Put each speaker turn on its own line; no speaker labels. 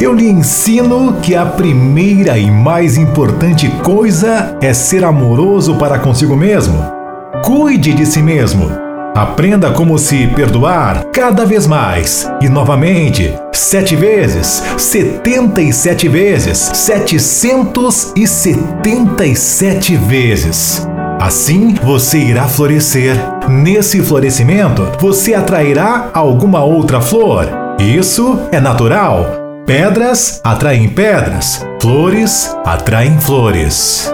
eu lhe ensino que a primeira e mais importante coisa é ser amoroso para consigo mesmo. Cuide de si mesmo. Aprenda como se perdoar cada vez mais. E novamente, sete vezes, setenta e sete vezes, setecentos e setenta e sete vezes. Assim você irá florescer. Nesse florescimento, você atrairá alguma outra flor. Isso é natural. Pedras atraem pedras, flores atraem flores.